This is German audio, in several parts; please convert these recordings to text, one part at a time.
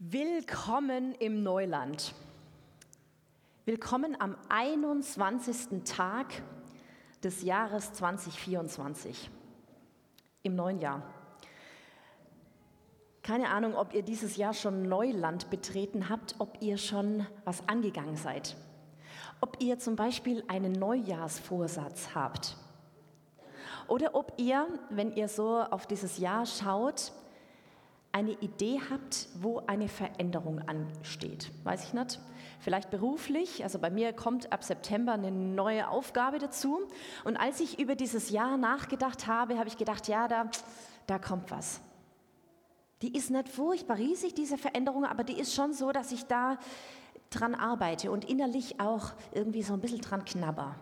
Willkommen im Neuland. Willkommen am 21. Tag des Jahres 2024, im neuen Jahr. Keine Ahnung, ob ihr dieses Jahr schon Neuland betreten habt, ob ihr schon was angegangen seid. Ob ihr zum Beispiel einen Neujahrsvorsatz habt. Oder ob ihr, wenn ihr so auf dieses Jahr schaut, eine Idee habt, wo eine Veränderung ansteht. Weiß ich nicht. Vielleicht beruflich, also bei mir kommt ab September eine neue Aufgabe dazu. Und als ich über dieses Jahr nachgedacht habe, habe ich gedacht, ja, da, da kommt was. Die ist nicht furchtbar riesig, diese Veränderung, aber die ist schon so, dass ich da dran arbeite und innerlich auch irgendwie so ein bisschen dran knabber.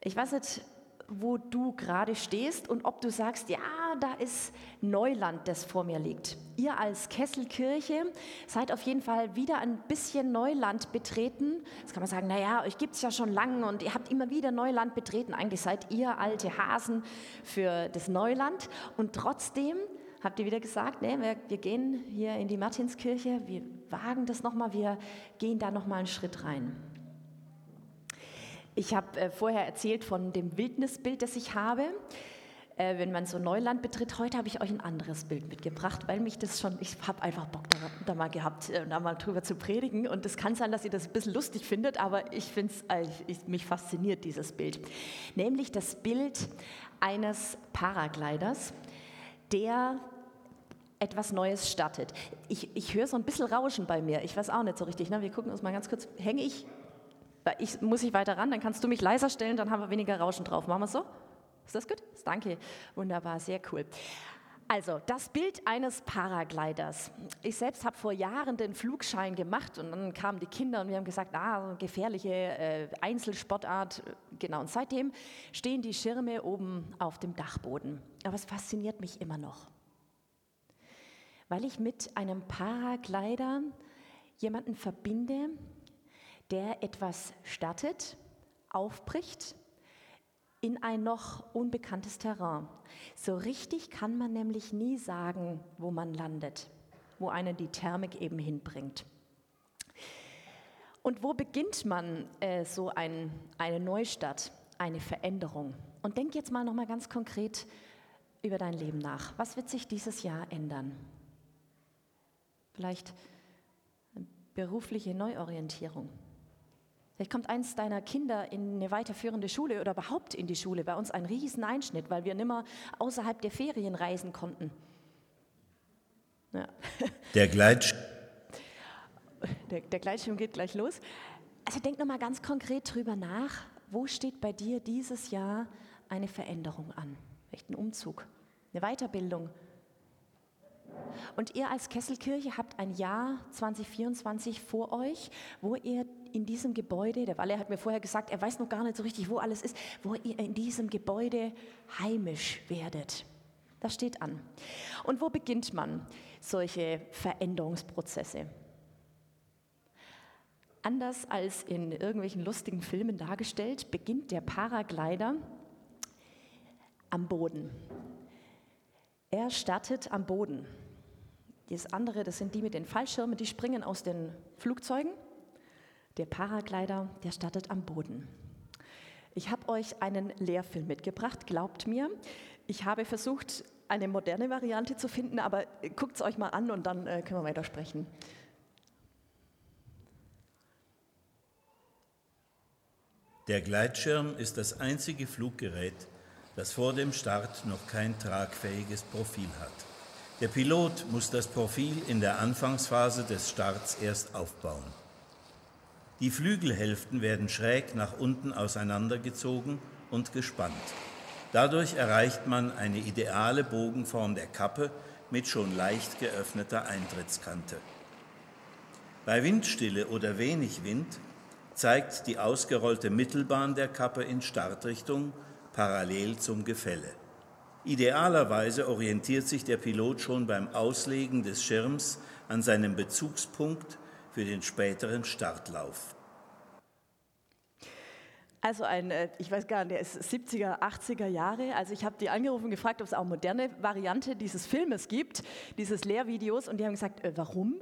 Ich weiß nicht, wo du gerade stehst und ob du sagst, ja, da ist Neuland, das vor mir liegt. Ihr als Kesselkirche seid auf jeden Fall wieder ein bisschen Neuland betreten. Jetzt kann man sagen, naja, euch gibt es ja schon lange und ihr habt immer wieder Neuland betreten. Eigentlich seid ihr alte Hasen für das Neuland. Und trotzdem habt ihr wieder gesagt, nee, wir, wir gehen hier in die Martinskirche, wir wagen das nochmal, wir gehen da nochmal einen Schritt rein. Ich habe äh, vorher erzählt von dem Wildnisbild, das ich habe. Äh, wenn man so Neuland betritt, heute habe ich euch ein anderes Bild mitgebracht, weil mich das schon, ich habe einfach Bock da, da, mal gehabt, äh, da mal drüber zu predigen. Und es kann sein, dass ihr das ein bisschen lustig findet, aber ich finde es, mich fasziniert dieses Bild. Nämlich das Bild eines Paragliders, der etwas Neues startet. Ich, ich höre so ein bisschen Rauschen bei mir. Ich weiß auch nicht so richtig. Ne? Wir gucken uns mal ganz kurz. Hänge ich ich, muss ich weiter ran, dann kannst du mich leiser stellen, dann haben wir weniger Rauschen drauf. Machen wir so? Ist das gut? Danke. Wunderbar, sehr cool. Also, das Bild eines Paragliders. Ich selbst habe vor Jahren den Flugschein gemacht und dann kamen die Kinder und wir haben gesagt, ah, gefährliche äh, Einzelsportart. Genau, und seitdem stehen die Schirme oben auf dem Dachboden. Aber es fasziniert mich immer noch, weil ich mit einem Paraglider jemanden verbinde, der etwas startet, aufbricht in ein noch unbekanntes Terrain. So richtig kann man nämlich nie sagen, wo man landet, wo einen die Thermik eben hinbringt. Und wo beginnt man äh, so ein, eine Neustadt, eine Veränderung? Und denk jetzt mal noch mal ganz konkret über dein Leben nach. Was wird sich dieses Jahr ändern? Vielleicht berufliche Neuorientierung. Vielleicht kommt eins deiner Kinder in eine weiterführende Schule oder überhaupt in die Schule. Bei uns ein riesen Einschnitt, weil wir nimmer außerhalb der Ferien reisen konnten. Ja. Der, Gleitsch der, der Gleitschirm geht gleich los. Also denk nochmal ganz konkret drüber nach. Wo steht bei dir dieses Jahr eine Veränderung an? Vielleicht ein Umzug, eine Weiterbildung, und ihr als Kesselkirche habt ein Jahr 2024 vor euch, wo ihr in diesem Gebäude, der Walle hat mir vorher gesagt, er weiß noch gar nicht so richtig, wo alles ist, wo ihr in diesem Gebäude heimisch werdet. Das steht an. Und wo beginnt man solche Veränderungsprozesse? Anders als in irgendwelchen lustigen Filmen dargestellt, beginnt der Paraglider am Boden. Er startet am Boden. Das andere, das sind die mit den Fallschirmen, die springen aus den Flugzeugen. Der Paraglider, der startet am Boden. Ich habe euch einen Lehrfilm mitgebracht, glaubt mir. Ich habe versucht, eine moderne Variante zu finden, aber guckt es euch mal an und dann äh, können wir weitersprechen. Der Gleitschirm ist das einzige Fluggerät, das vor dem Start noch kein tragfähiges Profil hat. Der Pilot muss das Profil in der Anfangsphase des Starts erst aufbauen. Die Flügelhälften werden schräg nach unten auseinandergezogen und gespannt. Dadurch erreicht man eine ideale Bogenform der Kappe mit schon leicht geöffneter Eintrittskante. Bei Windstille oder wenig Wind zeigt die ausgerollte Mittelbahn der Kappe in Startrichtung parallel zum Gefälle. Idealerweise orientiert sich der Pilot schon beim Auslegen des Schirms an seinem Bezugspunkt für den späteren Startlauf. Also ein, äh, ich weiß gar nicht, der ist 70er, 80er Jahre. Also ich habe die angerufen und gefragt, ob es auch moderne Variante dieses Filmes gibt, dieses Lehrvideos. Und die haben gesagt, äh, warum?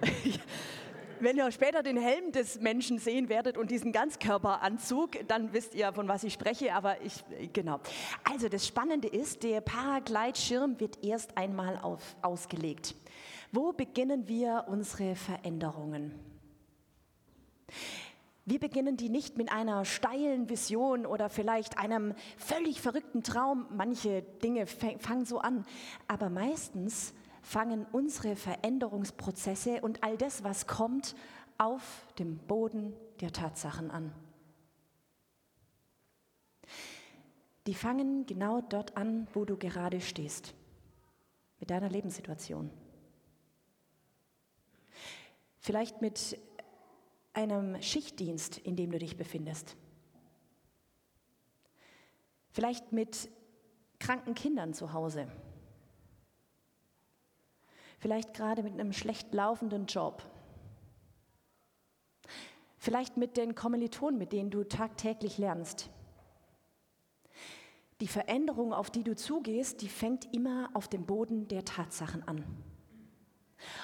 Wenn ihr später den Helm des Menschen sehen werdet und diesen Ganzkörperanzug, dann wisst ihr, von was ich spreche. Aber ich, genau. Also das Spannende ist, der Paragleitschirm wird erst einmal auf, ausgelegt. Wo beginnen wir unsere Veränderungen? Wir beginnen die nicht mit einer steilen Vision oder vielleicht einem völlig verrückten Traum. Manche Dinge fangen so an. Aber meistens fangen unsere Veränderungsprozesse und all das, was kommt, auf dem Boden der Tatsachen an. Die fangen genau dort an, wo du gerade stehst, mit deiner Lebenssituation. Vielleicht mit einem Schichtdienst, in dem du dich befindest. Vielleicht mit kranken Kindern zu Hause. Vielleicht gerade mit einem schlecht laufenden Job. Vielleicht mit den Kommilitonen, mit denen du tagtäglich lernst. Die Veränderung, auf die du zugehst, die fängt immer auf dem Boden der Tatsachen an.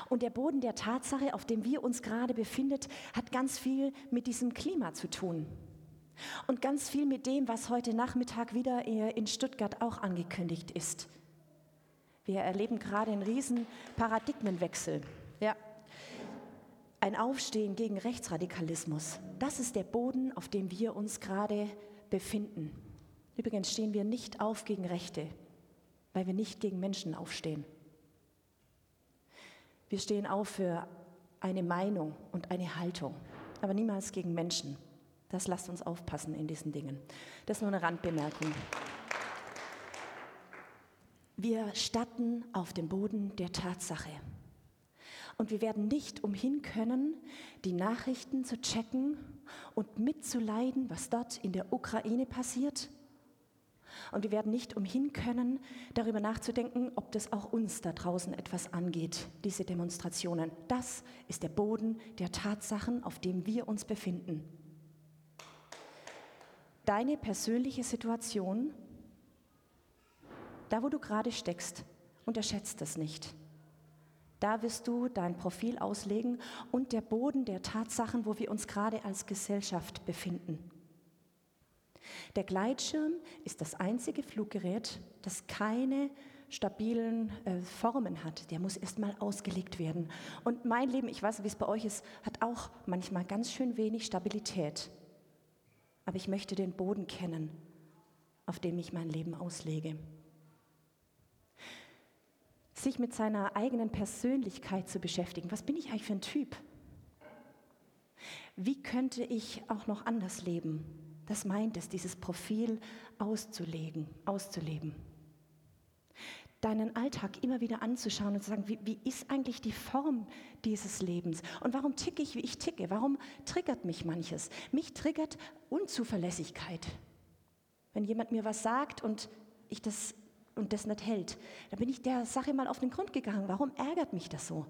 Und der Boden der Tatsache, auf dem wir uns gerade befinden, hat ganz viel mit diesem Klima zu tun. Und ganz viel mit dem, was heute Nachmittag wieder in Stuttgart auch angekündigt ist. Wir erleben gerade einen riesen Paradigmenwechsel. Ja. Ein Aufstehen gegen Rechtsradikalismus. Das ist der Boden, auf dem wir uns gerade befinden. Übrigens stehen wir nicht auf gegen Rechte, weil wir nicht gegen Menschen aufstehen. Wir stehen auf für eine Meinung und eine Haltung, aber niemals gegen Menschen. Das lasst uns aufpassen in diesen Dingen. Das ist nur eine Randbemerkung. Wir statten auf dem Boden der Tatsache. Und wir werden nicht umhin können, die Nachrichten zu checken und mitzuleiden, was dort in der Ukraine passiert und wir werden nicht umhin können, darüber nachzudenken, ob das auch uns da draußen etwas angeht, diese Demonstrationen. Das ist der Boden der Tatsachen, auf dem wir uns befinden. Deine persönliche Situation, da wo du gerade steckst, unterschätzt das nicht. Da wirst du dein Profil auslegen und der Boden der Tatsachen, wo wir uns gerade als Gesellschaft befinden. Der Gleitschirm ist das einzige Fluggerät, das keine stabilen äh, Formen hat. Der muss erstmal ausgelegt werden. Und mein Leben, ich weiß, wie es bei euch ist, hat auch manchmal ganz schön wenig Stabilität. Aber ich möchte den Boden kennen, auf dem ich mein Leben auslege. Sich mit seiner eigenen Persönlichkeit zu beschäftigen. Was bin ich eigentlich für ein Typ? Wie könnte ich auch noch anders leben? Das meint es, dieses Profil auszulegen, auszuleben. Deinen Alltag immer wieder anzuschauen und zu sagen, wie, wie ist eigentlich die Form dieses Lebens? Und warum ticke ich, wie ich ticke? Warum triggert mich manches? Mich triggert Unzuverlässigkeit. Wenn jemand mir was sagt und ich das und das nicht hält, dann bin ich der Sache mal auf den Grund gegangen. Warum ärgert mich das so?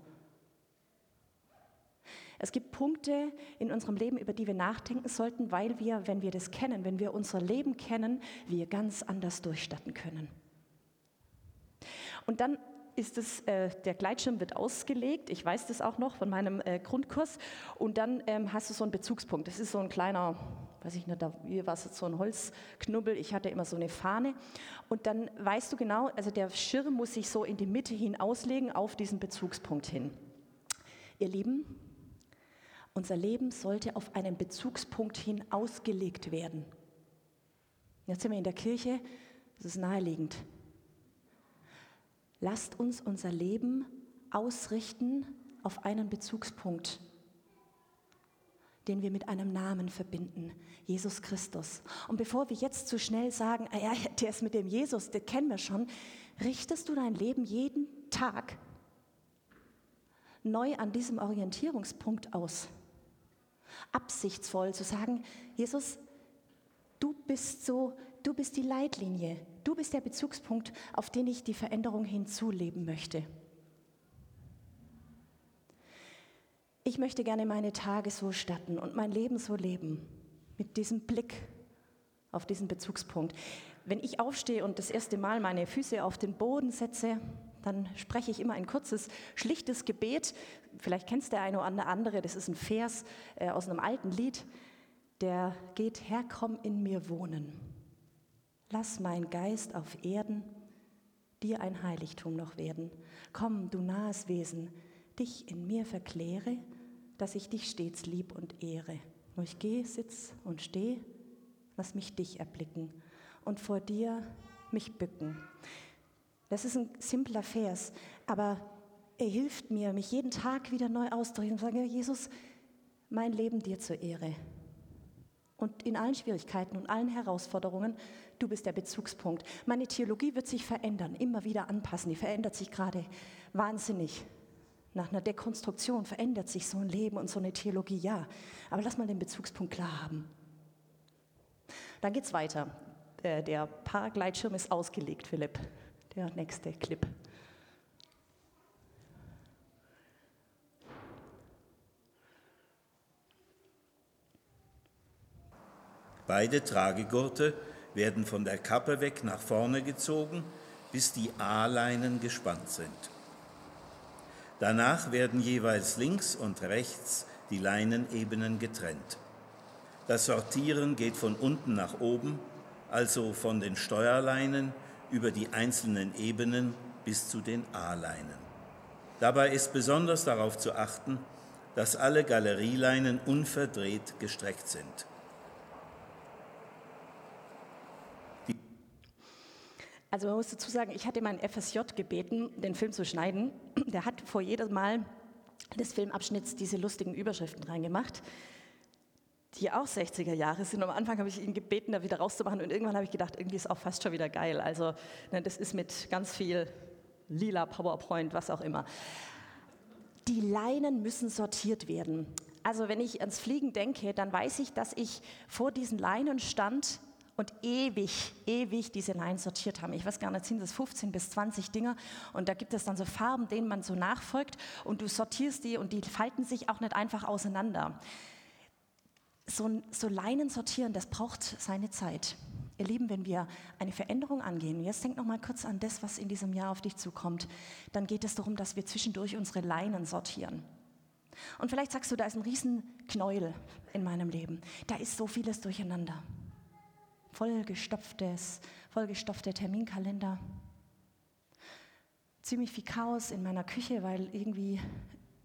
Es gibt Punkte in unserem Leben, über die wir nachdenken sollten, weil wir, wenn wir das kennen, wenn wir unser Leben kennen, wir ganz anders durchstatten können. Und dann ist es, äh, der Gleitschirm wird ausgelegt, ich weiß das auch noch von meinem äh, Grundkurs, und dann ähm, hast du so einen Bezugspunkt. Das ist so ein kleiner, weiß ich nicht, da, hier war es so ein Holzknubbel, ich hatte immer so eine Fahne. Und dann weißt du genau, also der Schirm muss sich so in die Mitte hin auslegen, auf diesen Bezugspunkt hin. Ihr Lieben, unser Leben sollte auf einen Bezugspunkt hin ausgelegt werden. Jetzt sind wir in der Kirche, das ist naheliegend. Lasst uns unser Leben ausrichten auf einen Bezugspunkt, den wir mit einem Namen verbinden, Jesus Christus. Und bevor wir jetzt zu schnell sagen, ah ja, der ist mit dem Jesus, den kennen wir schon, richtest du dein Leben jeden Tag neu an diesem Orientierungspunkt aus absichtsvoll zu sagen, Jesus, du bist so, du bist die Leitlinie, du bist der Bezugspunkt, auf den ich die Veränderung hinzuleben möchte. Ich möchte gerne meine Tage so statten und mein Leben so leben, mit diesem Blick auf diesen Bezugspunkt. Wenn ich aufstehe und das erste Mal meine Füße auf den Boden setze, dann spreche ich immer ein kurzes, schlichtes Gebet. Vielleicht kennst der eine oder andere, das ist ein Vers äh, aus einem alten Lied, der geht, Herr, komm in mir wohnen. Lass mein Geist auf Erden dir ein Heiligtum noch werden. Komm, du nahes Wesen, dich in mir verkläre, dass ich dich stets lieb und ehre. Wo ich gehe, sitz und stehe, lass mich dich erblicken und vor dir mich bücken. Das ist ein simpler Vers, aber er hilft mir, mich jeden Tag wieder neu auszudrücken und sage, Jesus, mein Leben dir zur Ehre. Und in allen Schwierigkeiten und allen Herausforderungen, du bist der Bezugspunkt. Meine Theologie wird sich verändern, immer wieder anpassen. Die verändert sich gerade wahnsinnig. Nach einer Dekonstruktion verändert sich so ein Leben und so eine Theologie, ja. Aber lass mal den Bezugspunkt klar haben. Dann geht's weiter. Der Paragleitschirm ist ausgelegt, Philipp. Der nächste Clip. Beide Tragegurte werden von der Kappe weg nach vorne gezogen, bis die A-Leinen gespannt sind. Danach werden jeweils links und rechts die Leinenebenen getrennt. Das Sortieren geht von unten nach oben, also von den Steuerleinen über die einzelnen Ebenen bis zu den A-Leinen. Dabei ist besonders darauf zu achten, dass alle Galerieleinen unverdreht gestreckt sind. Also man muss dazu sagen, ich hatte meinen FSJ gebeten, den Film zu schneiden. Der hat vor jedem Mal des Filmabschnitts diese lustigen Überschriften reingemacht, die auch 60er Jahre sind. Am Anfang habe ich ihn gebeten, da wieder rauszumachen und irgendwann habe ich gedacht, irgendwie ist auch fast schon wieder geil. Also ne, das ist mit ganz viel lila PowerPoint, was auch immer. Die Leinen müssen sortiert werden. Also wenn ich ans Fliegen denke, dann weiß ich, dass ich vor diesen Leinen stand und ewig, ewig diese Leinen sortiert haben. Ich weiß gar nicht, sind das 15 bis 20 Dinger und da gibt es dann so Farben, denen man so nachfolgt und du sortierst die und die falten sich auch nicht einfach auseinander. So, so Leinen sortieren, das braucht seine Zeit. Ihr Lieben, wenn wir eine Veränderung angehen, jetzt denk noch mal kurz an das, was in diesem Jahr auf dich zukommt, dann geht es darum, dass wir zwischendurch unsere Leinen sortieren. Und vielleicht sagst du, da ist ein riesen Knäuel in meinem Leben. Da ist so vieles durcheinander vollgestopftes, vollgestopfte Terminkalender. Ziemlich viel Chaos in meiner Küche, weil irgendwie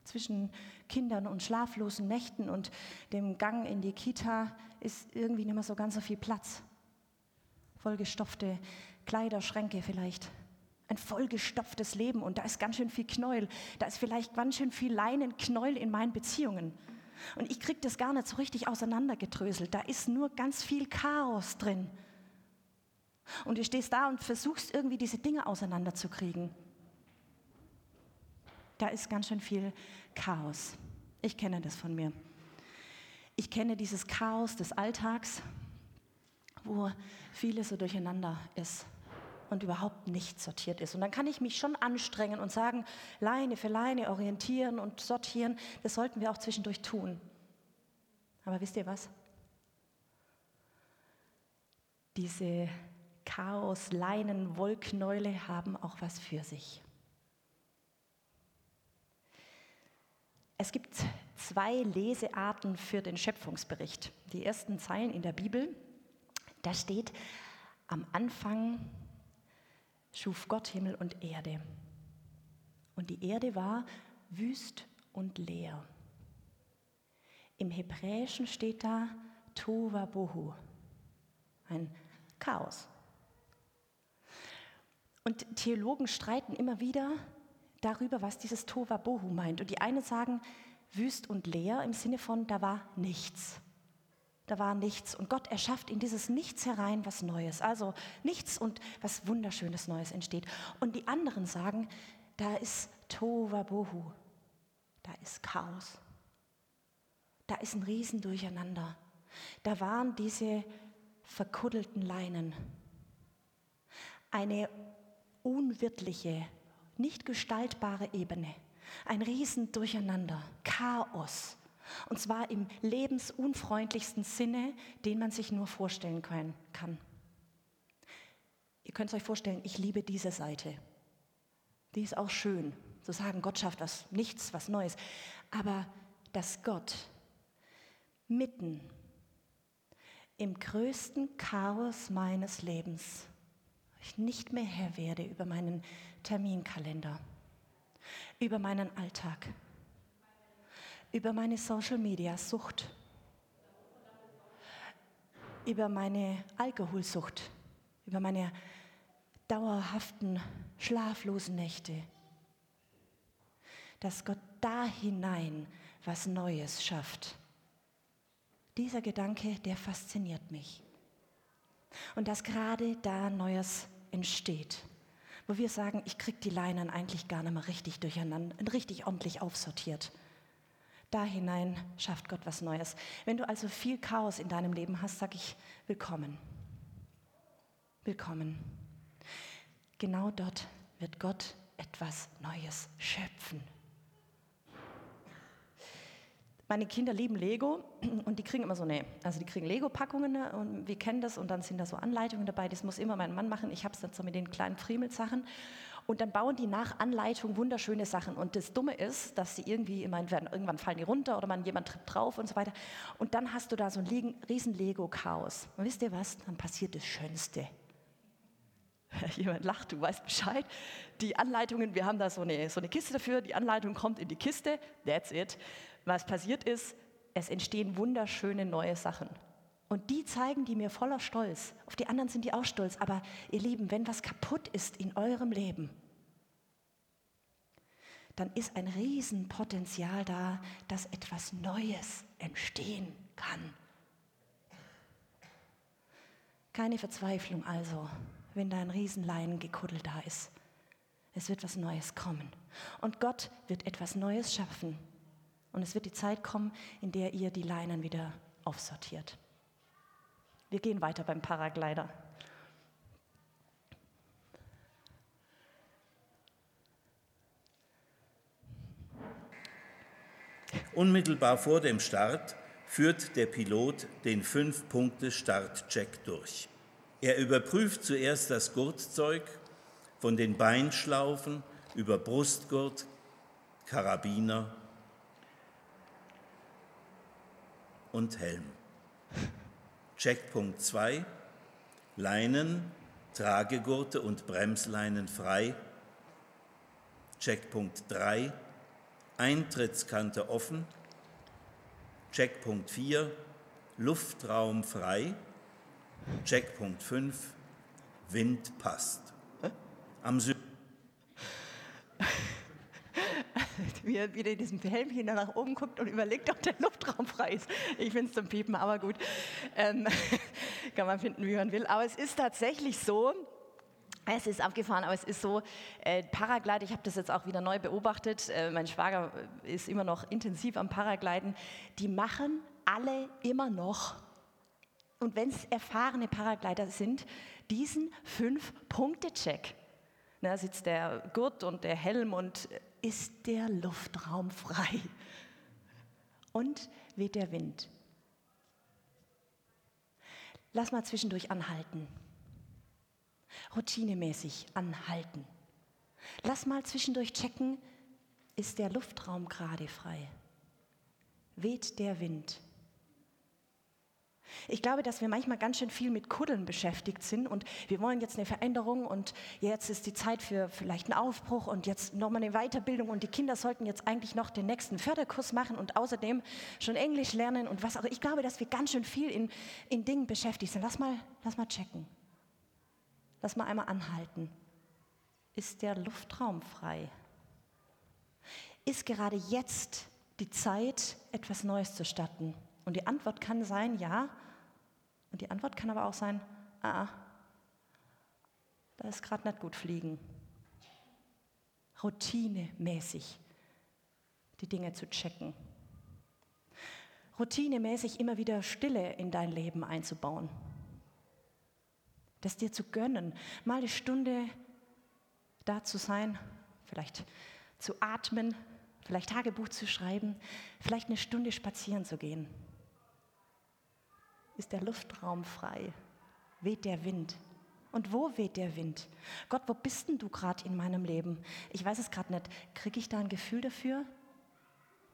zwischen Kindern und schlaflosen Nächten und dem Gang in die Kita ist irgendwie nicht mehr so ganz so viel Platz. Vollgestopfte Kleiderschränke vielleicht. Ein vollgestopftes Leben und da ist ganz schön viel Knäuel. Da ist vielleicht ganz schön viel Leinenknäuel in meinen Beziehungen. Und ich kriege das gar nicht so richtig auseinandergedröselt. Da ist nur ganz viel Chaos drin. Und du stehst da und versuchst irgendwie diese Dinge auseinanderzukriegen. Da ist ganz schön viel Chaos. Ich kenne das von mir. Ich kenne dieses Chaos des Alltags, wo vieles so durcheinander ist und überhaupt nicht sortiert ist. Und dann kann ich mich schon anstrengen und sagen, Leine für Leine orientieren und sortieren, das sollten wir auch zwischendurch tun. Aber wisst ihr was? Diese Chaos, Leinen, Wollknäule haben auch was für sich. Es gibt zwei Lesearten für den Schöpfungsbericht. Die ersten Zeilen in der Bibel, da steht, am Anfang schuf Gott Himmel und Erde. Und die Erde war wüst und leer. Im Hebräischen steht da Tova Bohu, ein Chaos. Und Theologen streiten immer wieder darüber, was dieses Tova Bohu meint. Und die einen sagen wüst und leer im Sinne von, da war nichts. Da war nichts. Und Gott erschafft in dieses Nichts herein was Neues. Also nichts und was Wunderschönes Neues entsteht. Und die anderen sagen, da ist Tova Bohu. Da ist Chaos. Da ist ein Riesendurcheinander. Da waren diese verkuddelten Leinen. Eine unwirtliche, nicht gestaltbare Ebene. Ein Riesendurcheinander. Chaos. Und zwar im lebensunfreundlichsten Sinne, den man sich nur vorstellen kann. Ihr könnt es euch vorstellen, ich liebe diese Seite. Die ist auch schön, zu sagen, Gott schafft was, nichts, was Neues. Aber dass Gott mitten im größten Chaos meines Lebens ich nicht mehr Herr werde über meinen Terminkalender, über meinen Alltag, über meine Social-Media-Sucht, über meine Alkoholsucht, über meine dauerhaften schlaflosen Nächte, dass Gott da hinein was Neues schafft. Dieser Gedanke, der fasziniert mich. Und dass gerade da Neues entsteht, wo wir sagen, ich kriege die Leinen eigentlich gar nicht mehr richtig durcheinander, richtig ordentlich aufsortiert. Da hinein schafft Gott was Neues. Wenn du also viel Chaos in deinem Leben hast, sage ich willkommen. Willkommen. Genau dort wird Gott etwas Neues schöpfen. Meine Kinder lieben Lego und die kriegen immer so eine, also die kriegen Lego-Packungen ne, und wir kennen das und dann sind da so Anleitungen dabei. Das muss immer mein Mann machen. Ich habe es dann so mit den kleinen Friemelsachen und dann bauen die nach Anleitung wunderschöne Sachen. Und das Dumme ist, dass sie irgendwie immer werden, irgendwann fallen die runter oder man jemand tritt drauf und so weiter. Und dann hast du da so ein riesen Lego-Chaos. Und wisst ihr was? Dann passiert das Schönste. Jemand lacht, du weißt Bescheid. Die Anleitungen, wir haben da so eine, so eine Kiste dafür. Die Anleitung kommt in die Kiste. That's it. Was passiert ist, es entstehen wunderschöne neue Sachen. Und die zeigen die mir voller Stolz. Auf die anderen sind die auch stolz. Aber ihr Lieben, wenn was kaputt ist in eurem Leben, dann ist ein Riesenpotenzial da, dass etwas Neues entstehen kann. Keine Verzweiflung also, wenn da ein Riesenleinen-Gekuddel da ist. Es wird was Neues kommen. Und Gott wird etwas Neues schaffen. Und es wird die Zeit kommen, in der ihr die Leinen wieder aufsortiert. Wir gehen weiter beim Paraglider. Unmittelbar vor dem Start führt der Pilot den Fünf-Punkte-Startcheck durch. Er überprüft zuerst das Gurtzeug von den Beinschlaufen über Brustgurt, Karabiner und Helm. Checkpunkt 2. Leinen, Tragegurte und Bremsleinen frei. Checkpunkt 3. Eintrittskante offen. Checkpunkt 4. Luftraum frei. Checkpunkt 5. Wind passt. Am Süden wie er wieder in diesem Helmchen nach oben guckt und überlegt, ob der Luftraum frei ist. Ich finde es zum Piepen, aber gut. Ähm, kann man finden, wie man will. Aber es ist tatsächlich so, es ist abgefahren, aber es ist so, äh, Paraglide, ich habe das jetzt auch wieder neu beobachtet, äh, mein Schwager ist immer noch intensiv am Paragliden, die machen alle immer noch, und wenn es erfahrene Paraglider sind, diesen Fünf-Punkte-Check. Da sitzt der Gurt und der Helm und ist der Luftraum frei und weht der Wind. Lass mal zwischendurch anhalten. Routinemäßig anhalten. Lass mal zwischendurch checken, ist der Luftraum gerade frei? Weht der Wind? Ich glaube, dass wir manchmal ganz schön viel mit Kuddeln beschäftigt sind und wir wollen jetzt eine Veränderung und jetzt ist die Zeit für vielleicht einen Aufbruch und jetzt nochmal eine Weiterbildung und die Kinder sollten jetzt eigentlich noch den nächsten Förderkurs machen und außerdem schon Englisch lernen und was auch. Ich glaube, dass wir ganz schön viel in, in Dingen beschäftigt sind. Lass mal, lass mal checken. Lass mal einmal anhalten. Ist der Luftraum frei? Ist gerade jetzt die Zeit, etwas Neues zu starten? Und die Antwort kann sein, ja. Und die Antwort kann aber auch sein, ah, ah da ist gerade nicht gut fliegen. Routinemäßig die Dinge zu checken. Routinemäßig immer wieder Stille in dein Leben einzubauen. Das dir zu gönnen, mal eine Stunde da zu sein, vielleicht zu atmen, vielleicht Tagebuch zu schreiben, vielleicht eine Stunde spazieren zu gehen. Ist der Luftraum frei? Weht der Wind? Und wo weht der Wind? Gott, wo bist denn du gerade in meinem Leben? Ich weiß es gerade nicht. Kriege ich da ein Gefühl dafür?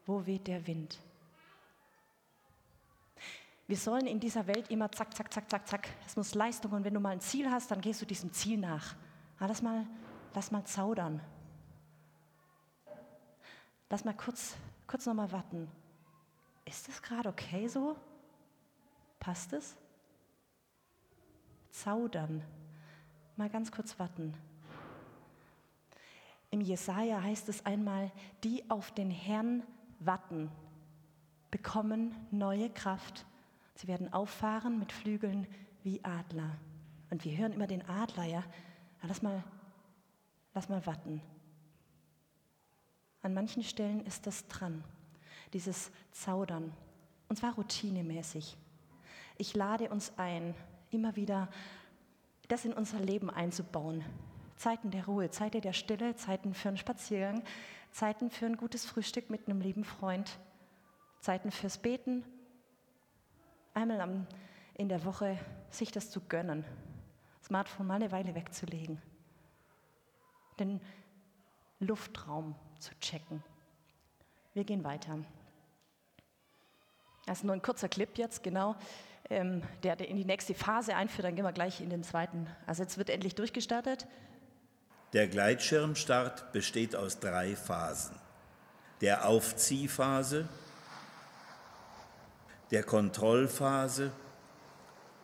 Wo weht der Wind? Wir sollen in dieser Welt immer zack, zack, zack, zack, zack. Es muss Leistung und wenn du mal ein Ziel hast, dann gehst du diesem Ziel nach. Ja, lass, mal, lass mal zaudern. Lass mal kurz, kurz noch mal warten. Ist das gerade okay so? Passt es? Zaudern. Mal ganz kurz warten. Im Jesaja heißt es einmal, die auf den Herrn warten, bekommen neue Kraft Sie werden auffahren mit Flügeln wie Adler. Und wir hören immer den Adler, ja. ja lass, mal, lass mal warten. An manchen Stellen ist das dran, dieses Zaudern. Und zwar routinemäßig. Ich lade uns ein, immer wieder das in unser Leben einzubauen. Zeiten der Ruhe, Zeiten der Stille, Zeiten für einen Spaziergang, Zeiten für ein gutes Frühstück mit einem lieben Freund, Zeiten fürs Beten einmal in der Woche sich das zu gönnen, Smartphone mal eine Weile wegzulegen, den Luftraum zu checken. Wir gehen weiter. Das ist nur ein kurzer Clip jetzt, genau, ähm, der in die nächste Phase einführt. Dann gehen wir gleich in den zweiten. Also jetzt wird endlich durchgestartet. Der Gleitschirmstart besteht aus drei Phasen. Der Aufziehphase, der Kontrollphase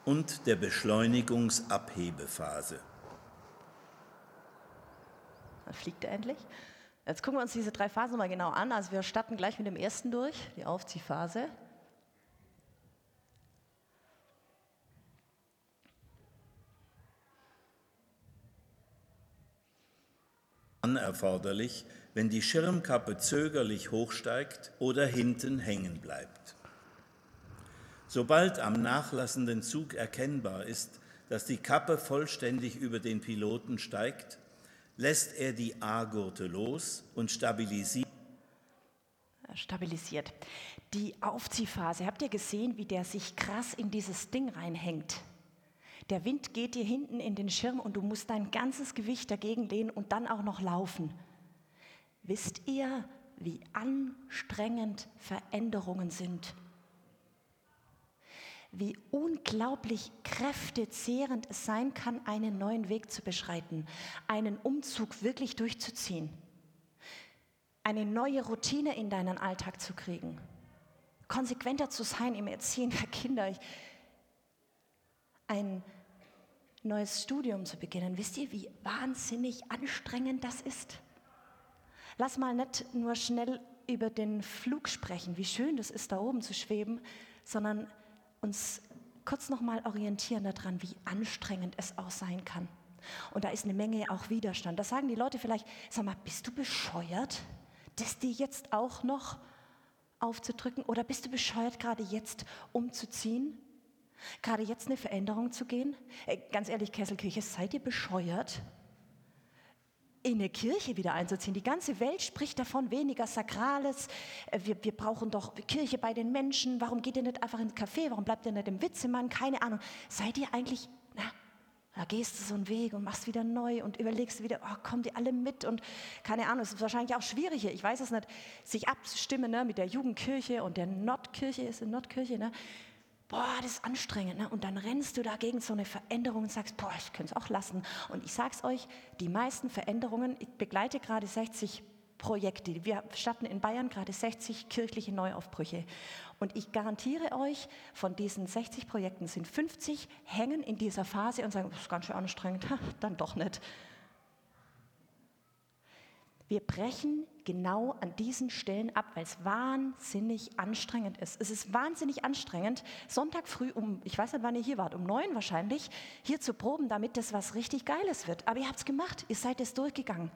und der Beschleunigungsabhebephase. Dann fliegt er endlich. Jetzt gucken wir uns diese drei Phasen mal genau an. Also wir starten gleich mit dem ersten durch, die Aufziehphase. Erforderlich, wenn die Schirmkappe zögerlich hochsteigt oder hinten hängen bleibt. Sobald am nachlassenden Zug erkennbar ist, dass die Kappe vollständig über den Piloten steigt, lässt er die A-Gurte los und stabilisiert. Stabilisiert. Die Aufziehphase, habt ihr gesehen, wie der sich krass in dieses Ding reinhängt? Der Wind geht dir hinten in den Schirm und du musst dein ganzes Gewicht dagegen lehnen und dann auch noch laufen. Wisst ihr, wie anstrengend Veränderungen sind? wie unglaublich kräftezehrend es sein kann, einen neuen Weg zu beschreiten, einen Umzug wirklich durchzuziehen, eine neue Routine in deinen Alltag zu kriegen, konsequenter zu sein im Erziehen der Kinder, ein neues Studium zu beginnen. Wisst ihr, wie wahnsinnig anstrengend das ist? Lass mal nicht nur schnell über den Flug sprechen, wie schön das ist, da oben zu schweben, sondern uns kurz nochmal orientieren daran, wie anstrengend es auch sein kann. Und da ist eine Menge auch Widerstand. Da sagen die Leute vielleicht, sag mal, bist du bescheuert, das dir jetzt auch noch aufzudrücken? Oder bist du bescheuert, gerade jetzt umzuziehen? Gerade jetzt eine Veränderung zu gehen? Äh, ganz ehrlich, Kesselkirche, seid ihr bescheuert? in eine Kirche wieder einzuziehen. Die ganze Welt spricht davon, weniger Sakrales. Äh, wir, wir brauchen doch Kirche bei den Menschen. Warum geht ihr nicht einfach ins Café? Warum bleibt ihr nicht im Witzemann? Keine Ahnung. Seid ihr eigentlich, na, da gehst du so einen Weg und machst wieder neu und überlegst wieder, oh, kommen die alle mit? Und keine Ahnung, es ist wahrscheinlich auch schwierig, ich weiß es nicht, sich abzustimmen ne, mit der Jugendkirche und der Nordkirche, ist eine Nordkirche, ne? Boah, das ist anstrengend. Ne? Und dann rennst du dagegen so eine Veränderung und sagst, boah, ich könnte es auch lassen. Und ich sag's euch, die meisten Veränderungen, ich begleite gerade 60 Projekte. Wir starten in Bayern gerade 60 kirchliche Neuaufbrüche. Und ich garantiere euch, von diesen 60 Projekten sind 50 hängen in dieser Phase und sagen, das ist ganz schön anstrengend. dann doch nicht. Wir brechen genau an diesen Stellen ab, weil es wahnsinnig anstrengend ist. Es ist wahnsinnig anstrengend, Sonntag früh um, ich weiß nicht, wann ihr hier wart, um neun wahrscheinlich, hier zu proben, damit das was richtig Geiles wird. Aber ihr habt es gemacht, ihr seid es durchgegangen.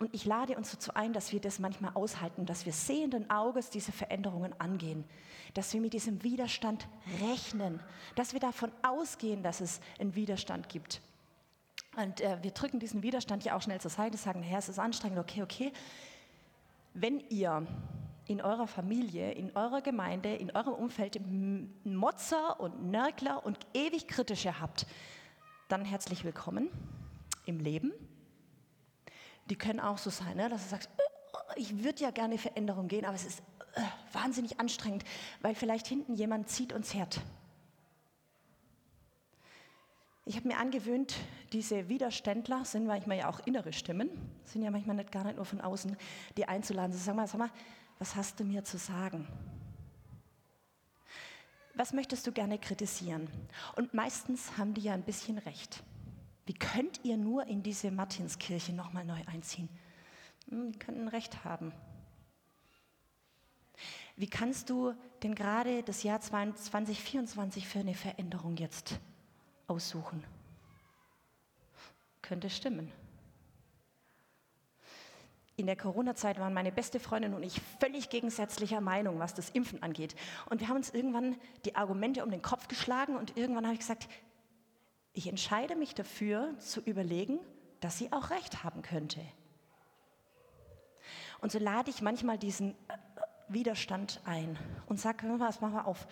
Und ich lade uns dazu ein, dass wir das manchmal aushalten, dass wir sehenden Auges diese Veränderungen angehen, dass wir mit diesem Widerstand rechnen, dass wir davon ausgehen, dass es einen Widerstand gibt. Und äh, wir drücken diesen Widerstand ja auch schnell zur Seite, sagen, Herr, es ist anstrengend, okay, okay. Wenn ihr in eurer Familie, in eurer Gemeinde, in eurem Umfeld Motzer und Nörgler und ewig Kritische habt, dann herzlich willkommen im Leben. Die können auch so sein, ne, dass du sagst, oh, ich würde ja gerne Veränderung gehen, aber es ist äh, wahnsinnig anstrengend, weil vielleicht hinten jemand zieht und zerrt. Ich habe mir angewöhnt, diese Widerständler sind manchmal ja auch innere Stimmen, sind ja manchmal nicht gar nicht nur von außen, die einzuladen. Sie sagen mal, sag mal, was hast du mir zu sagen? Was möchtest du gerne kritisieren? Und meistens haben die ja ein bisschen recht. Wie könnt ihr nur in diese Martinskirche nochmal neu einziehen? Hm, die könnten recht haben. Wie kannst du denn gerade das Jahr 2024 für eine Veränderung jetzt aussuchen? Könnte stimmen. In der Corona-Zeit waren meine beste Freundin und ich völlig gegensätzlicher Meinung, was das Impfen angeht. Und wir haben uns irgendwann die Argumente um den Kopf geschlagen und irgendwann habe ich gesagt, ich entscheide mich dafür zu überlegen, dass sie auch recht haben könnte. Und so lade ich manchmal diesen äh, Widerstand ein und sage, was machen wir auf.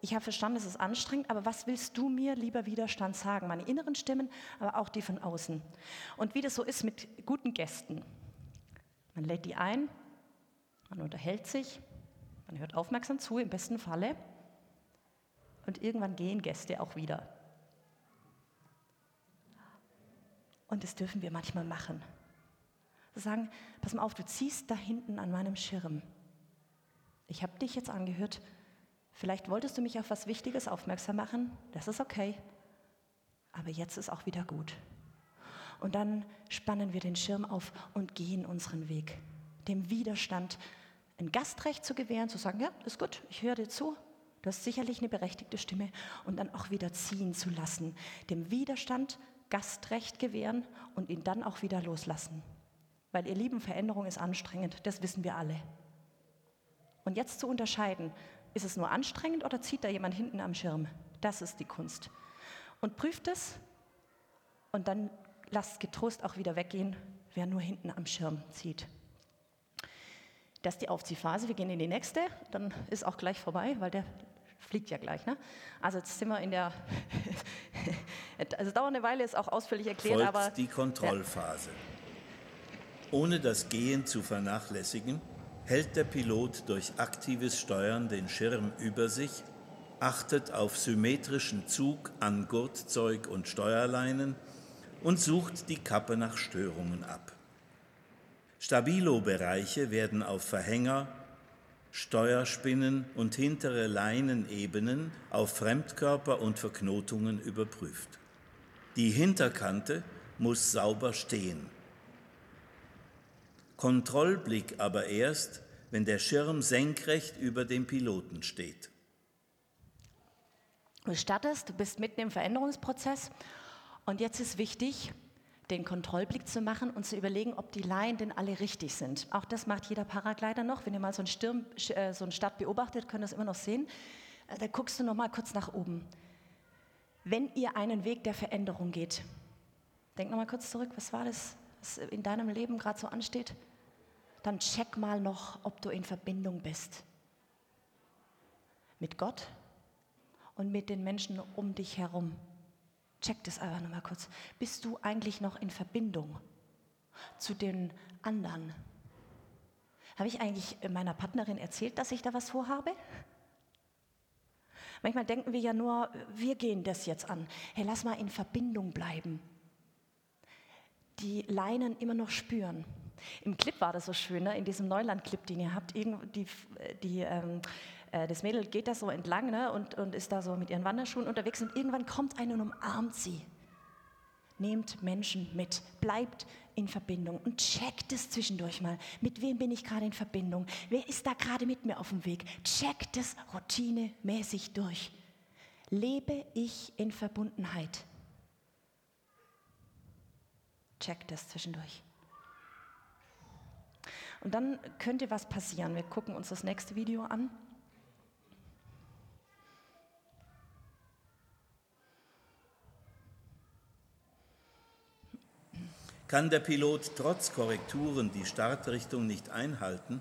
Ich habe verstanden, es ist anstrengend, aber was willst du mir, lieber Widerstand, sagen? Meine inneren Stimmen, aber auch die von außen. Und wie das so ist mit guten Gästen. Man lädt die ein, man unterhält sich, man hört aufmerksam zu, im besten Falle. Und irgendwann gehen Gäste auch wieder. Und das dürfen wir manchmal machen. Sagen, pass mal auf, du ziehst da hinten an meinem Schirm. Ich habe dich jetzt angehört. Vielleicht wolltest du mich auf was Wichtiges aufmerksam machen. Das ist okay. Aber jetzt ist auch wieder gut. Und dann spannen wir den Schirm auf und gehen unseren Weg. Dem Widerstand ein Gastrecht zu gewähren, zu sagen, ja, ist gut, ich höre dir zu. Du hast sicherlich eine berechtigte Stimme. Und dann auch wieder ziehen zu lassen. Dem Widerstand Gastrecht gewähren und ihn dann auch wieder loslassen. Weil ihr Lieben, Veränderung ist anstrengend, das wissen wir alle. Und jetzt zu unterscheiden, ist es nur anstrengend oder zieht da jemand hinten am Schirm? Das ist die Kunst. Und prüft es und dann lasst getrost auch wieder weggehen, wer nur hinten am Schirm zieht. Das ist die Aufziehphase. Wir gehen in die nächste, dann ist auch gleich vorbei, weil der fliegt ja gleich. Ne? Also jetzt sind wir in der, also dauert eine Weile, ist auch ausführlich erklärt, Folgt aber die Kontrollphase. Ja. Ohne das Gehen zu vernachlässigen, hält der Pilot durch aktives Steuern den Schirm über sich, achtet auf symmetrischen Zug an Gurtzeug und Steuerleinen und sucht die Kappe nach Störungen ab. Stabilo-Bereiche werden auf Verhänger, Steuerspinnen und hintere Leinenebenen auf Fremdkörper und Verknotungen überprüft. Die Hinterkante muss sauber stehen. Kontrollblick aber erst, wenn der Schirm senkrecht über dem Piloten steht. Du startest, bist mitten im Veränderungsprozess und jetzt ist wichtig, den Kontrollblick zu machen und zu überlegen, ob die Laien denn alle richtig sind. Auch das macht jeder Paraglider noch. Wenn ihr mal so einen, Stirn, äh, so einen Start beobachtet, könnt ihr das immer noch sehen. Äh, da guckst du noch mal kurz nach oben. Wenn ihr einen Weg der Veränderung geht, denk noch mal kurz zurück, was war das, was in deinem Leben gerade so ansteht? Dann check mal noch, ob du in Verbindung bist. Mit Gott und mit den Menschen um dich herum. Check das einfach nochmal kurz. Bist du eigentlich noch in Verbindung zu den anderen? Habe ich eigentlich meiner Partnerin erzählt, dass ich da was vorhabe? Manchmal denken wir ja nur, wir gehen das jetzt an. Hey, lass mal in Verbindung bleiben. Die Leinen immer noch spüren. Im Clip war das so schön, ne? in diesem Neuland-Clip, den ihr habt. Die, die, ähm, äh, das Mädel geht da so entlang ne, und, und ist da so mit ihren Wanderschuhen unterwegs und irgendwann kommt eine und umarmt sie. Nehmt Menschen mit, bleibt in Verbindung und checkt es zwischendurch mal. Mit wem bin ich gerade in Verbindung? Wer ist da gerade mit mir auf dem Weg? Checkt es routinemäßig durch. Lebe ich in Verbundenheit? Checkt es zwischendurch. Und dann könnte was passieren. Wir gucken uns das nächste Video an. Kann der Pilot trotz Korrekturen die Startrichtung nicht einhalten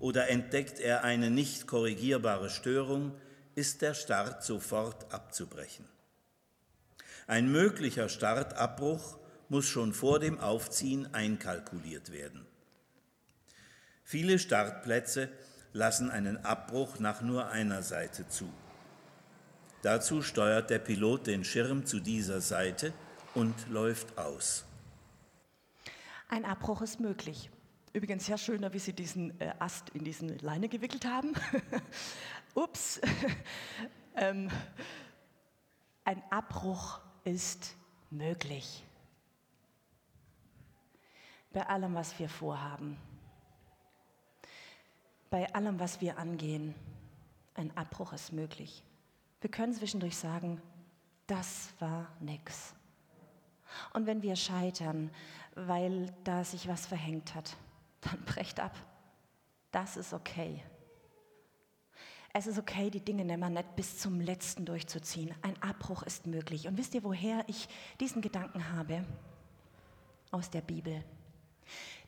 oder entdeckt er eine nicht korrigierbare Störung, ist der Start sofort abzubrechen. Ein möglicher Startabbruch muss schon vor dem Aufziehen einkalkuliert werden. Viele Startplätze lassen einen Abbruch nach nur einer Seite zu. Dazu steuert der Pilot den Schirm zu dieser Seite und läuft aus. Ein Abbruch ist möglich. Übrigens sehr schöner, wie Sie diesen äh, Ast in diesen Leine gewickelt haben. Ups. ähm, ein Abbruch ist möglich. Bei allem, was wir vorhaben. Bei allem, was wir angehen. Ein Abbruch ist möglich. Wir können zwischendurch sagen, das war nix. Und wenn wir scheitern, weil da sich was verhängt hat, dann brecht ab. Das ist okay. Es ist okay, die Dinge nimmer nicht bis zum letzten durchzuziehen. Ein Abbruch ist möglich. Und wisst ihr, woher ich diesen Gedanken habe? Aus der Bibel.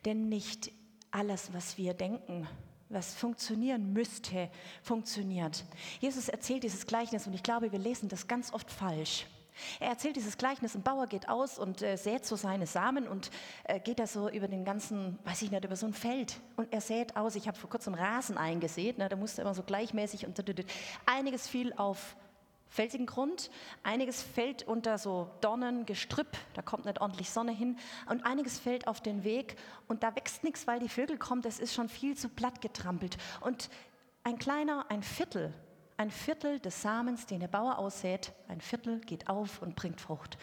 Denn nicht alles, was wir denken, was funktionieren müsste, funktioniert. Jesus erzählt dieses Gleichnis und ich glaube, wir lesen das ganz oft falsch. Er erzählt dieses Gleichnis, ein Bauer geht aus und äh, sät so seine Samen und äh, geht da so über den ganzen, weiß ich nicht, über so ein Feld und er sät aus. Ich habe vor kurzem Rasen eingesät, ne, da musste immer so gleichmäßig und einiges fiel auf felsigen Grund, einiges fällt unter so Dornen, Gestrüpp, da kommt nicht ordentlich Sonne hin und einiges fällt auf den Weg und da wächst nichts, weil die Vögel kommen, das ist schon viel zu platt getrampelt und ein kleiner, ein Viertel ein Viertel des Samens, den der Bauer aussät, ein Viertel geht auf und bringt Frucht.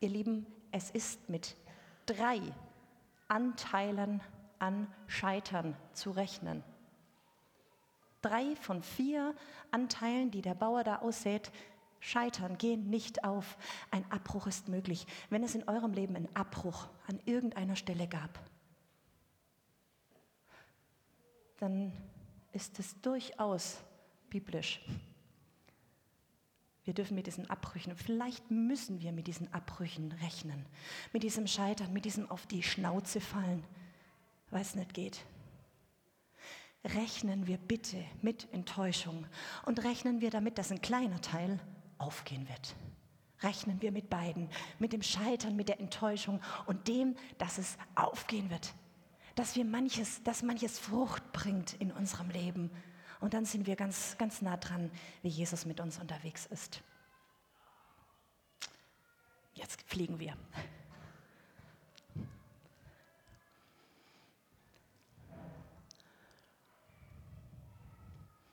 Ihr Lieben, es ist mit drei Anteilen an Scheitern zu rechnen. Drei von vier Anteilen, die der Bauer da aussät, scheitern, gehen nicht auf. Ein Abbruch ist möglich. Wenn es in eurem Leben einen Abbruch an irgendeiner Stelle gab, dann ist es durchaus biblisch. Wir dürfen mit diesen Abbrüchen, vielleicht müssen wir mit diesen Abbrüchen rechnen, mit diesem Scheitern, mit diesem auf die Schnauze fallen, weil es nicht geht. Rechnen wir bitte mit Enttäuschung und rechnen wir damit, dass ein kleiner Teil aufgehen wird. Rechnen wir mit beiden, mit dem Scheitern, mit der Enttäuschung und dem, dass es aufgehen wird, dass wir manches, dass manches Frucht bringt in unserem Leben und dann sind wir ganz, ganz nah dran, wie Jesus mit uns unterwegs ist. Jetzt fliegen wir.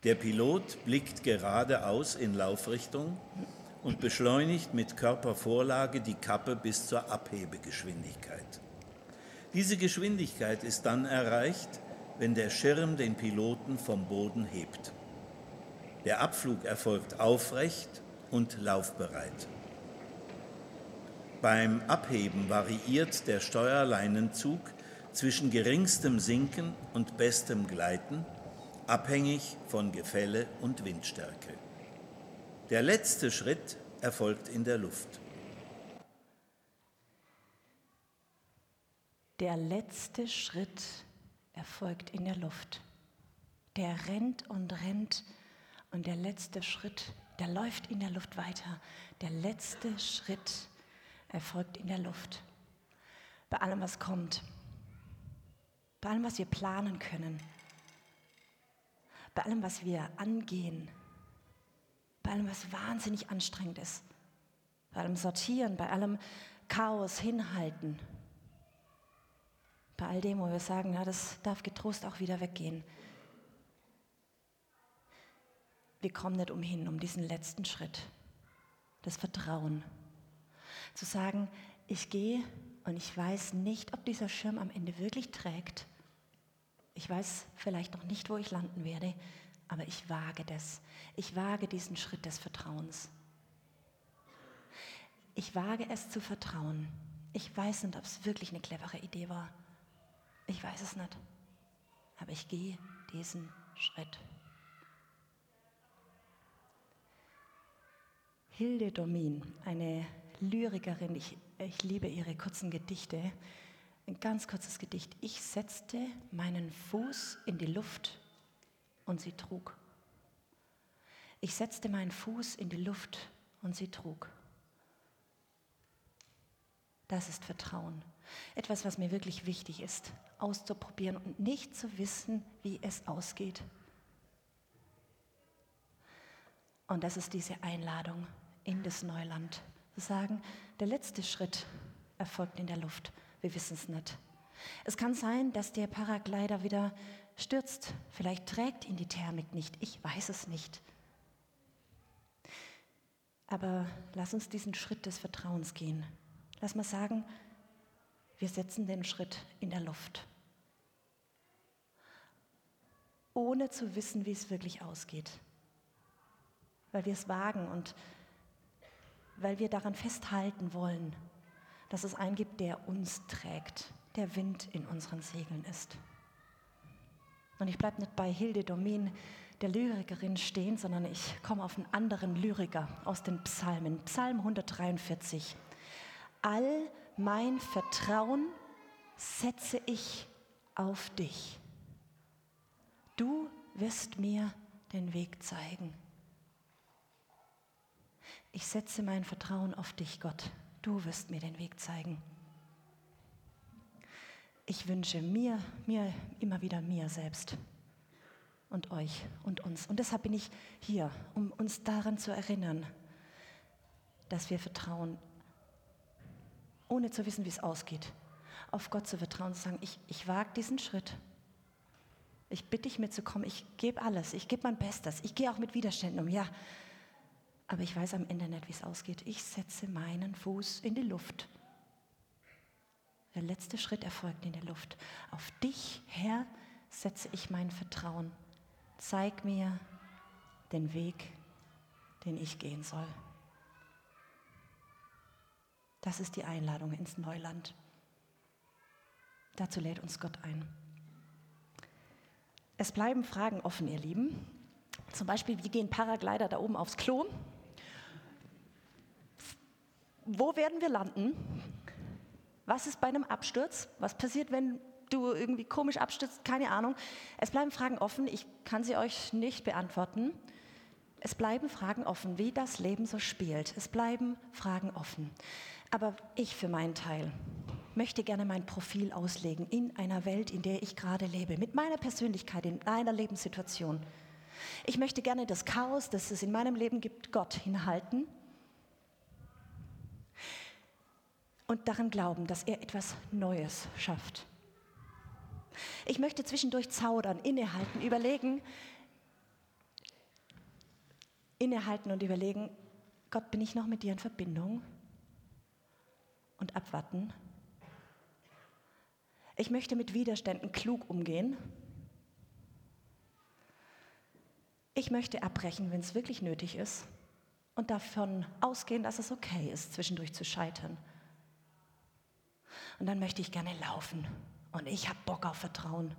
Der Pilot blickt geradeaus in Laufrichtung und beschleunigt mit Körpervorlage die Kappe bis zur Abhebegeschwindigkeit. Diese Geschwindigkeit ist dann erreicht, wenn der Schirm den Piloten vom Boden hebt. Der Abflug erfolgt aufrecht und laufbereit. Beim Abheben variiert der Steuerleinenzug zwischen geringstem Sinken und bestem Gleiten, abhängig von Gefälle und Windstärke. Der letzte Schritt erfolgt in der Luft. Der letzte Schritt erfolgt in der Luft. Der rennt und rennt und der letzte Schritt, der läuft in der Luft weiter. Der letzte Schritt erfolgt in der Luft. Bei allem, was kommt, bei allem, was wir planen können, bei allem, was wir angehen, bei allem, was wahnsinnig anstrengend ist, bei allem Sortieren, bei allem Chaos hinhalten, bei all dem, wo wir sagen, ja, das darf getrost auch wieder weggehen. Wir kommen nicht umhin, um diesen letzten Schritt, das Vertrauen. Zu sagen, ich gehe und ich weiß nicht, ob dieser Schirm am Ende wirklich trägt. Ich weiß vielleicht noch nicht, wo ich landen werde, aber ich wage das. Ich wage diesen Schritt des Vertrauens. Ich wage es zu vertrauen. Ich weiß nicht, ob es wirklich eine clevere Idee war. Ich weiß es nicht. Aber ich gehe diesen Schritt. Hilde Domin, eine Lyrikerin, ich, ich liebe ihre kurzen Gedichte, Ein ganz kurzes Gedicht. Ich setzte meinen Fuß in die Luft und sie trug. Ich setzte meinen Fuß in die Luft und sie trug. Das ist Vertrauen. Etwas, was mir wirklich wichtig ist, auszuprobieren und nicht zu wissen, wie es ausgeht. Und das ist diese Einladung in das Neuland. Zu sagen, der letzte Schritt erfolgt in der Luft. Wir wissen es nicht. Es kann sein, dass der Paraglider wieder stürzt. Vielleicht trägt ihn die Thermik nicht. Ich weiß es nicht. Aber lass uns diesen Schritt des Vertrauens gehen. Lass mal sagen, wir setzen den Schritt in der Luft, ohne zu wissen, wie es wirklich ausgeht, weil wir es wagen und weil wir daran festhalten wollen, dass es einen gibt, der uns trägt, der Wind in unseren Segeln ist. Und ich bleibe nicht bei Hilde Domin, der Lyrikerin, stehen, sondern ich komme auf einen anderen Lyriker aus den Psalmen. Psalm 143. All mein Vertrauen setze ich auf dich. Du wirst mir den Weg zeigen. Ich setze mein Vertrauen auf dich, Gott. Du wirst mir den Weg zeigen. Ich wünsche mir, mir immer wieder mir selbst und euch und uns. Und deshalb bin ich hier, um uns daran zu erinnern, dass wir vertrauen, ohne zu wissen, wie es ausgeht, auf Gott zu vertrauen, zu sagen, ich, ich wage diesen Schritt. Ich bitte dich mitzukommen, ich gebe alles, ich gebe mein Bestes, ich gehe auch mit Widerständen um, ja. Aber ich weiß am Ende nicht, wie es ausgeht. Ich setze meinen Fuß in die Luft. Der letzte Schritt erfolgt in der Luft. Auf dich, Herr, setze ich mein Vertrauen. Zeig mir den Weg, den ich gehen soll. Das ist die Einladung ins Neuland. Dazu lädt uns Gott ein. Es bleiben Fragen offen, ihr Lieben. Zum Beispiel, wie gehen Paraglider da oben aufs Klo? Wo werden wir landen? Was ist bei einem Absturz? Was passiert, wenn du irgendwie komisch abstürzt, keine Ahnung. Es bleiben Fragen offen, ich kann sie euch nicht beantworten. Es bleiben Fragen offen, wie das Leben so spielt. Es bleiben Fragen offen. Aber ich für meinen Teil möchte gerne mein Profil auslegen in einer Welt, in der ich gerade lebe, mit meiner Persönlichkeit, in einer Lebenssituation. Ich möchte gerne das Chaos, das es in meinem Leben gibt, Gott hinhalten und daran glauben, dass er etwas Neues schafft. Ich möchte zwischendurch zaudern, innehalten, überlegen, innehalten und überlegen, Gott, bin ich noch mit dir in Verbindung? Und abwarten. Ich möchte mit Widerständen klug umgehen. Ich möchte abbrechen, wenn es wirklich nötig ist. Und davon ausgehen, dass es okay ist, zwischendurch zu scheitern. Und dann möchte ich gerne laufen und ich habe Bock auf Vertrauen.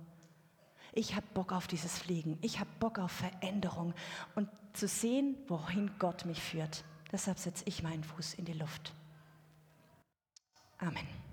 Ich habe Bock auf dieses Fliegen. Ich habe Bock auf Veränderung und zu sehen, wohin Gott mich führt. Deshalb setze ich meinen Fuß in die Luft. Amen.